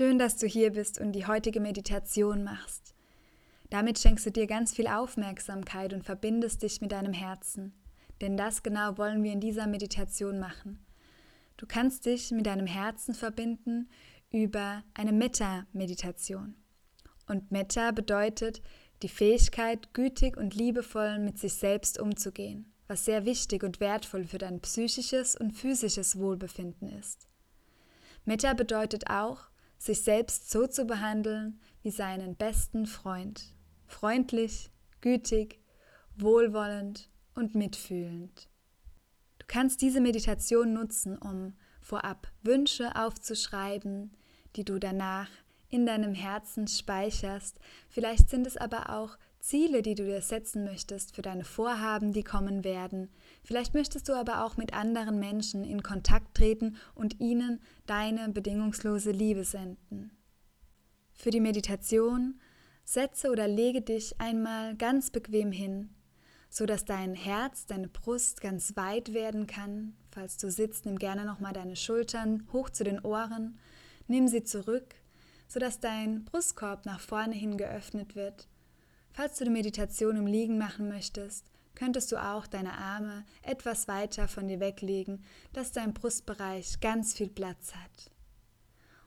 Schön, dass du hier bist und die heutige Meditation machst. Damit schenkst du dir ganz viel Aufmerksamkeit und verbindest dich mit deinem Herzen. Denn das genau wollen wir in dieser Meditation machen. Du kannst dich mit deinem Herzen verbinden über eine Metta-Meditation. Und Metta bedeutet die Fähigkeit, gütig und liebevoll mit sich selbst umzugehen, was sehr wichtig und wertvoll für dein psychisches und physisches Wohlbefinden ist. Metta bedeutet auch, sich selbst so zu behandeln wie seinen besten Freund, freundlich, gütig, wohlwollend und mitfühlend. Du kannst diese Meditation nutzen, um vorab Wünsche aufzuschreiben, die du danach in deinem Herzen speicherst. Vielleicht sind es aber auch Ziele, die du dir setzen möchtest für deine Vorhaben, die kommen werden. Vielleicht möchtest du aber auch mit anderen Menschen in Kontakt treten und ihnen deine bedingungslose Liebe senden. Für die Meditation setze oder lege dich einmal ganz bequem hin, so dass dein Herz, deine Brust ganz weit werden kann. Falls du sitzt, nimm gerne nochmal deine Schultern hoch zu den Ohren, nimm sie zurück sodass dein Brustkorb nach vorne hin geöffnet wird. Falls du die Meditation im Liegen machen möchtest, könntest du auch deine Arme etwas weiter von dir weglegen, dass dein Brustbereich ganz viel Platz hat.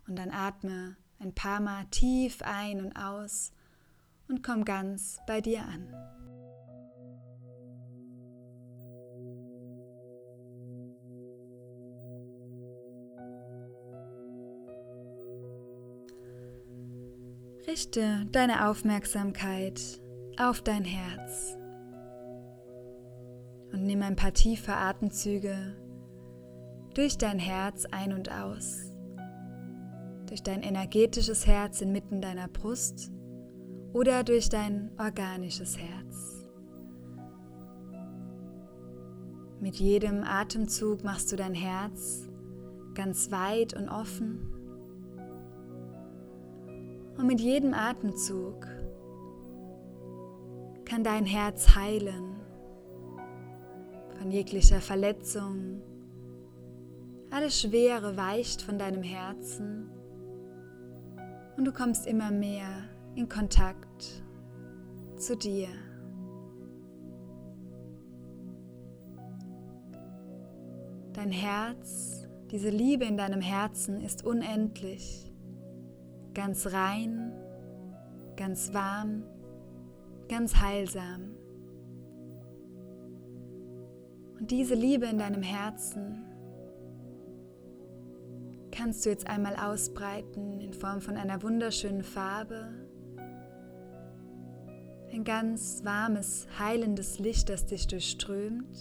Und dann atme ein paar Mal tief ein und aus und komm ganz bei dir an. Richte deine Aufmerksamkeit auf dein Herz und nimm ein paar tiefe Atemzüge durch dein Herz ein und aus, durch dein energetisches Herz inmitten deiner Brust oder durch dein organisches Herz. Mit jedem Atemzug machst du dein Herz ganz weit und offen und mit jedem Atemzug kann dein Herz heilen von jeglicher Verletzung. Alles Schwere weicht von deinem Herzen und du kommst immer mehr in Kontakt zu dir. Dein Herz, diese Liebe in deinem Herzen ist unendlich ganz rein, ganz warm, ganz heilsam. Und diese Liebe in deinem Herzen kannst du jetzt einmal ausbreiten in Form von einer wunderschönen Farbe. Ein ganz warmes, heilendes Licht, das dich durchströmt,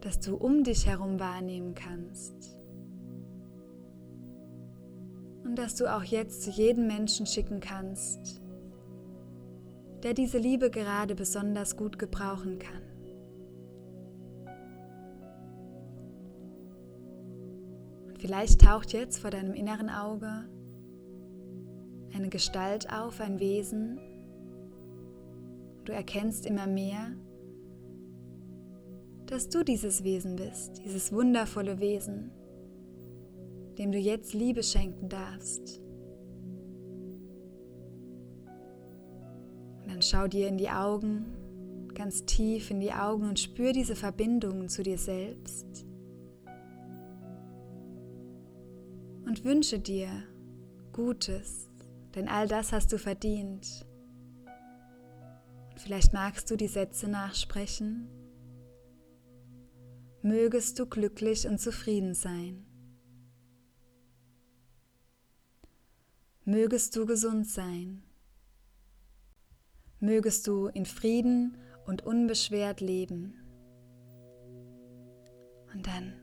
das du um dich herum wahrnehmen kannst und dass du auch jetzt zu jedem Menschen schicken kannst, der diese Liebe gerade besonders gut gebrauchen kann. Und vielleicht taucht jetzt vor deinem inneren Auge eine Gestalt auf, ein Wesen. Du erkennst immer mehr, dass du dieses Wesen bist, dieses wundervolle Wesen dem du jetzt Liebe schenken darfst. Und dann schau dir in die Augen, ganz tief in die Augen und spür diese Verbindung zu dir selbst. Und wünsche dir Gutes, denn all das hast du verdient. Und vielleicht magst du die Sätze nachsprechen. Mögest du glücklich und zufrieden sein. Mögest du gesund sein. Mögest du in Frieden und unbeschwert leben. Und dann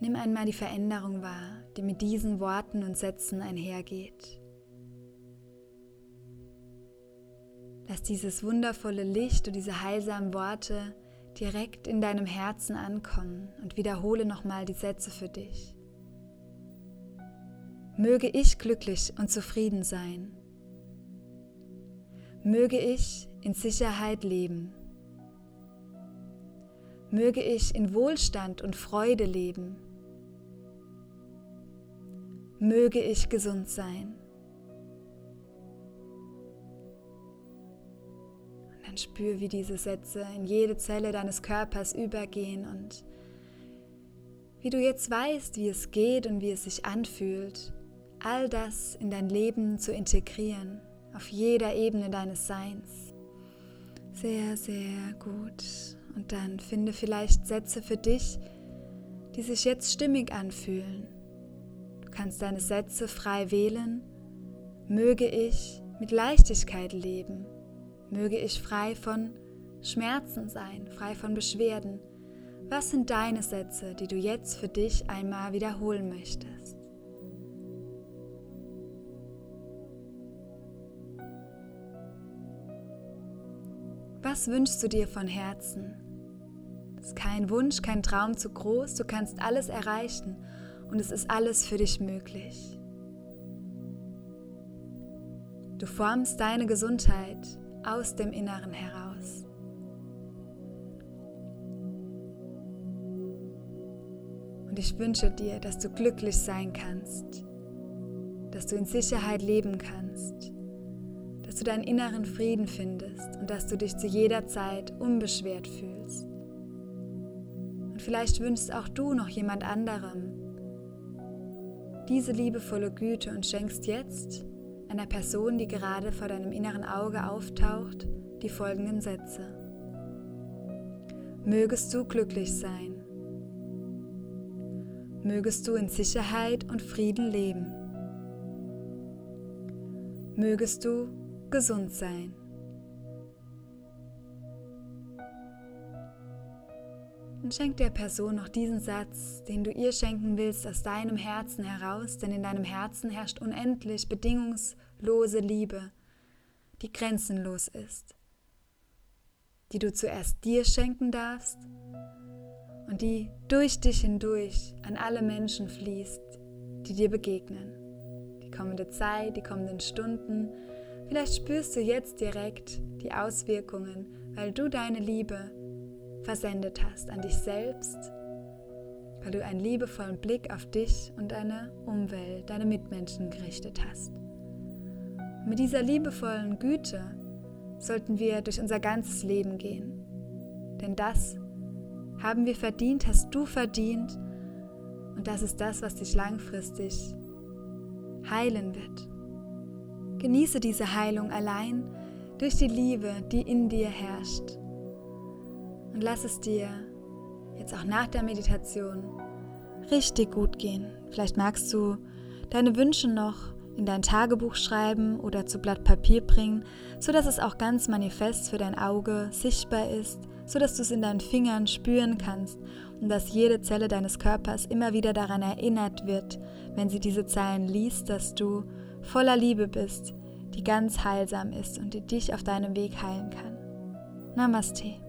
nimm einmal die Veränderung wahr, die mit diesen Worten und Sätzen einhergeht. Lass dieses wundervolle Licht und diese heilsamen Worte direkt in deinem Herzen ankommen und wiederhole nochmal die Sätze für dich. Möge ich glücklich und zufrieden sein. Möge ich in Sicherheit leben. Möge ich in Wohlstand und Freude leben. möge ich gesund sein. Und dann spür, wie diese Sätze in jede Zelle deines Körpers übergehen und wie du jetzt weißt, wie es geht und wie es sich anfühlt, all das in dein Leben zu integrieren, auf jeder Ebene deines Seins. Sehr, sehr gut. Und dann finde vielleicht Sätze für dich, die sich jetzt stimmig anfühlen. Du kannst deine Sätze frei wählen. Möge ich mit Leichtigkeit leben. Möge ich frei von Schmerzen sein, frei von Beschwerden was sind deine Sätze, die du jetzt für dich einmal wiederholen möchtest? Was wünschst du dir von Herzen? Es ist kein Wunsch, kein Traum zu groß, du kannst alles erreichen und es ist alles für dich möglich. Du formst deine Gesundheit aus dem Inneren heraus. Und ich wünsche dir, dass du glücklich sein kannst, dass du in Sicherheit leben kannst, dass du deinen inneren Frieden findest und dass du dich zu jeder Zeit unbeschwert fühlst. Und vielleicht wünschst auch du noch jemand anderem diese liebevolle Güte und schenkst jetzt einer Person, die gerade vor deinem inneren Auge auftaucht, die folgenden Sätze. Mögest du glücklich sein mögest du in Sicherheit und Frieden leben. Mögest du gesund sein. Und schenk der Person noch diesen Satz, den du ihr schenken willst, aus deinem Herzen heraus, denn in deinem Herzen herrscht unendlich bedingungslose Liebe, die grenzenlos ist, die du zuerst dir schenken darfst und die durch dich hindurch an alle Menschen fließt, die dir begegnen. Die kommende Zeit, die kommenden Stunden. Vielleicht spürst du jetzt direkt die Auswirkungen, weil du deine Liebe versendet hast an dich selbst, weil du einen liebevollen Blick auf dich und deine Umwelt, deine Mitmenschen gerichtet hast. Und mit dieser liebevollen Güte sollten wir durch unser ganzes Leben gehen. Denn das haben wir verdient, hast du verdient. Und das ist das, was dich langfristig heilen wird. Genieße diese Heilung allein durch die Liebe, die in dir herrscht. Und lass es dir jetzt auch nach der Meditation richtig gut gehen. Vielleicht magst du deine Wünsche noch in dein Tagebuch schreiben oder zu Blatt Papier bringen, sodass es auch ganz manifest für dein Auge sichtbar ist so dass du es in deinen Fingern spüren kannst und dass jede Zelle deines Körpers immer wieder daran erinnert wird, wenn sie diese Zeilen liest, dass du voller Liebe bist, die ganz heilsam ist und die dich auf deinem Weg heilen kann. Namaste.